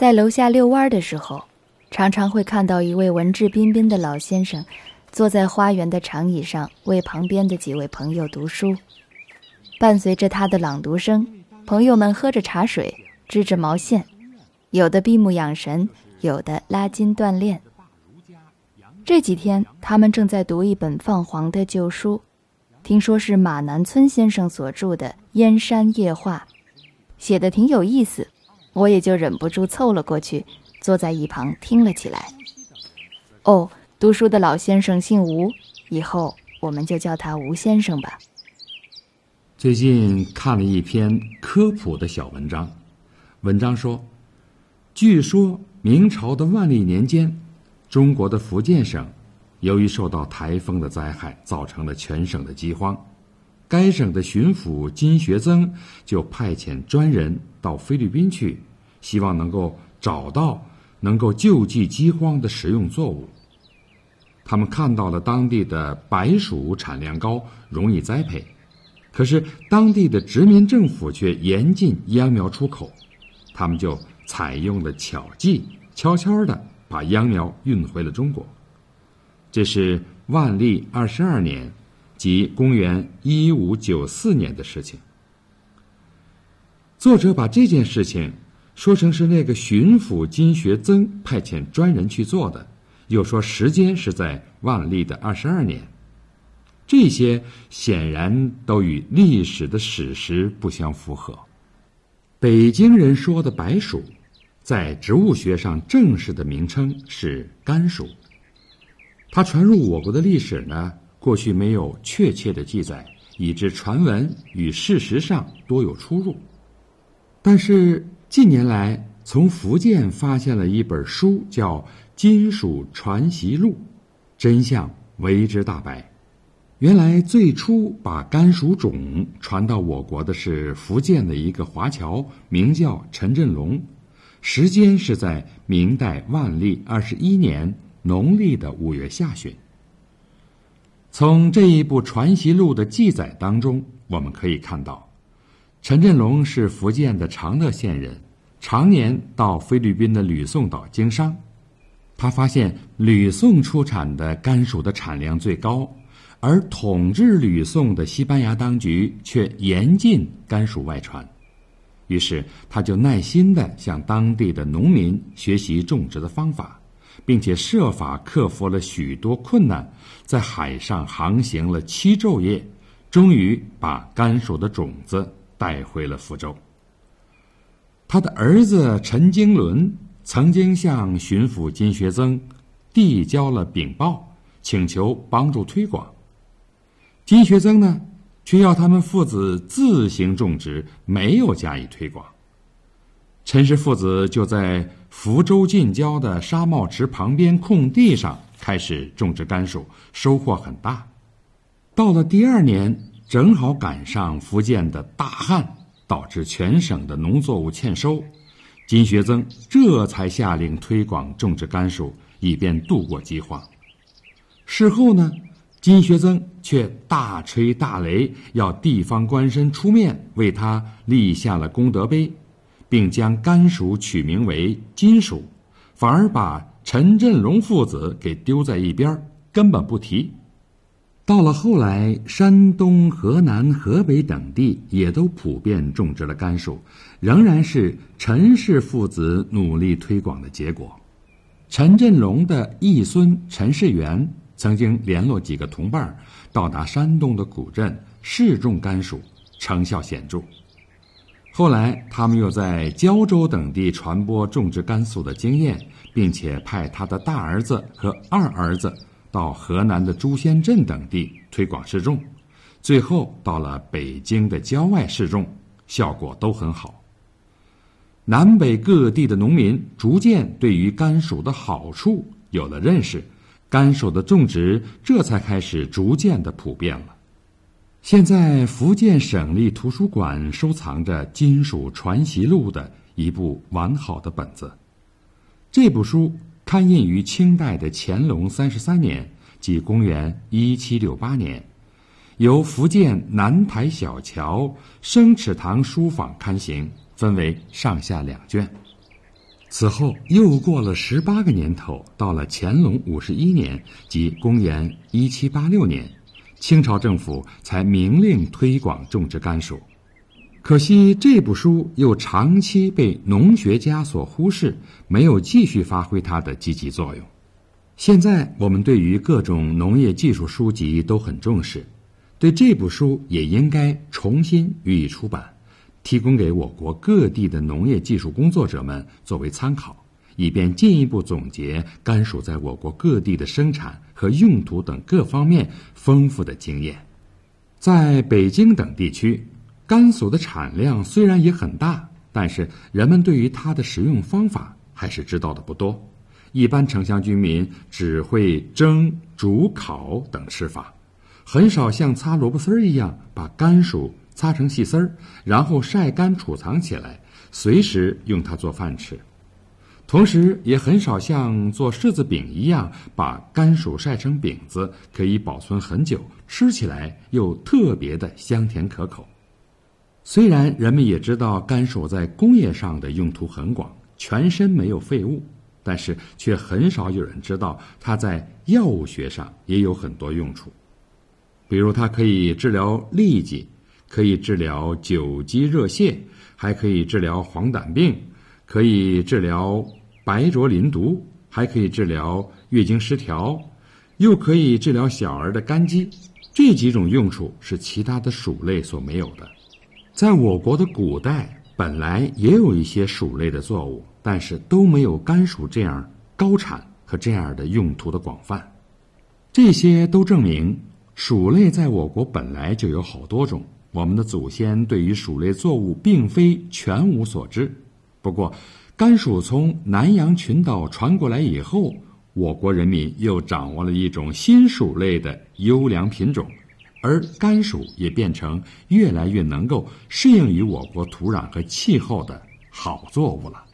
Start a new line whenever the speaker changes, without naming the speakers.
在楼下遛弯的时候，常常会看到一位文质彬彬的老先生，坐在花园的长椅上，为旁边的几位朋友读书。伴随着他的朗读声，朋友们喝着茶水，织着毛线，有的闭目养神，有的拉筋锻炼。这几天，他们正在读一本泛黄的旧书，听说是马南村先生所著的《燕山夜话》，写的挺有意思，我也就忍不住凑了过去，坐在一旁听了起来。哦，读书的老先生姓吴，以后我们就叫他吴先生吧。
最近看了一篇科普的小文章，文章说，据说明朝的万历年间。中国的福建省，由于受到台风的灾害，造成了全省的饥荒。该省的巡抚金学增就派遣专人到菲律宾去，希望能够找到能够救济饥荒的食用作物。他们看到了当地的白薯产量高，容易栽培，可是当地的殖民政府却严禁秧苗出口，他们就采用了巧计，悄悄的。把秧苗运回了中国，这是万历二十二年，即公元一五九四年的事情。作者把这件事情说成是那个巡抚金学增派遣专人去做的，又说时间是在万历的二十二年，这些显然都与历史的史实不相符合。北京人说的白薯。在植物学上正式的名称是甘薯。它传入我国的历史呢，过去没有确切的记载，以致传闻与事实上多有出入。但是近年来，从福建发现了一本书，叫《金属传习录》，真相为之大白。原来最初把甘薯种传到我国的是福建的一个华侨，名叫陈振龙。时间是在明代万历二十一年农历的五月下旬。从这一部传习录的记载当中，我们可以看到，陈振龙是福建的长乐县人，常年到菲律宾的吕宋岛经商。他发现吕宋出产的甘薯的产量最高，而统治吕宋的西班牙当局却严禁甘薯外传。于是，他就耐心地向当地的农民学习种植的方法，并且设法克服了许多困难，在海上航行了七昼夜，终于把甘薯的种子带回了福州。他的儿子陈经纶曾经向巡抚金学增递交了禀报，请求帮助推广。金学增呢？却要他们父子自行种植，没有加以推广。陈氏父子就在福州近郊的沙帽池旁边空地上开始种植甘薯，收获很大。到了第二年，正好赶上福建的大旱，导致全省的农作物欠收。金学增这才下令推广种植甘薯，以便度过饥荒。事后呢？金学增却大吹大擂，要地方官绅出面为他立下了功德碑，并将甘薯取名为金薯，反而把陈振龙父子给丢在一边，根本不提。到了后来，山东、河南、河北等地也都普遍种植了甘薯，仍然是陈氏父子努力推广的结果。陈振龙的义孙陈世元。曾经联络几个同伴到达山东的古镇试种甘薯，成效显著。后来，他们又在胶州等地传播种植甘肃的经验，并且派他的大儿子和二儿子到河南的朱仙镇等地推广试种，最后到了北京的郊外试种，效果都很好。南北各地的农民逐渐对于甘薯的好处有了认识。甘薯的种植这才开始逐渐的普遍了。现在福建省立图书馆收藏着《金属传习录》的一部完好的本子。这部书刊印于清代的乾隆三十三年，即公元一七六八年，由福建南台小桥生尺堂书坊刊行，分为上下两卷。此后又过了十八个年头，到了乾隆五十一年，即公元一七八六年，清朝政府才明令推广种植甘薯。可惜这部书又长期被农学家所忽视，没有继续发挥它的积极作用。现在我们对于各种农业技术书籍都很重视，对这部书也应该重新予以出版。提供给我国各地的农业技术工作者们作为参考，以便进一步总结甘薯在我国各地的生产和用途等各方面丰富的经验。在北京等地区，甘薯的产量虽然也很大，但是人们对于它的食用方法还是知道的不多。一般城乡居民只会蒸、煮、烤等吃法，很少像擦萝卜丝儿一样把甘薯。擦成细丝儿，然后晒干储藏起来，随时用它做饭吃。同时，也很少像做柿子饼一样把甘薯晒成饼子，可以保存很久，吃起来又特别的香甜可口。虽然人们也知道甘薯在工业上的用途很广，全身没有废物，但是却很少有人知道它在药物学上也有很多用处，比如它可以治疗痢疾。可以治疗久积热泻，还可以治疗黄疸病，可以治疗白浊淋毒，还可以治疗月经失调，又可以治疗小儿的肝积。这几种用处是其他的薯类所没有的。在我国的古代，本来也有一些薯类的作物，但是都没有甘薯这样高产和这样的用途的广泛。这些都证明，薯类在我国本来就有好多种。我们的祖先对于薯类作物并非全无所知，不过，甘薯从南洋群岛传过来以后，我国人民又掌握了一种新薯类的优良品种，而甘薯也变成越来越能够适应于我国土壤和气候的好作物了。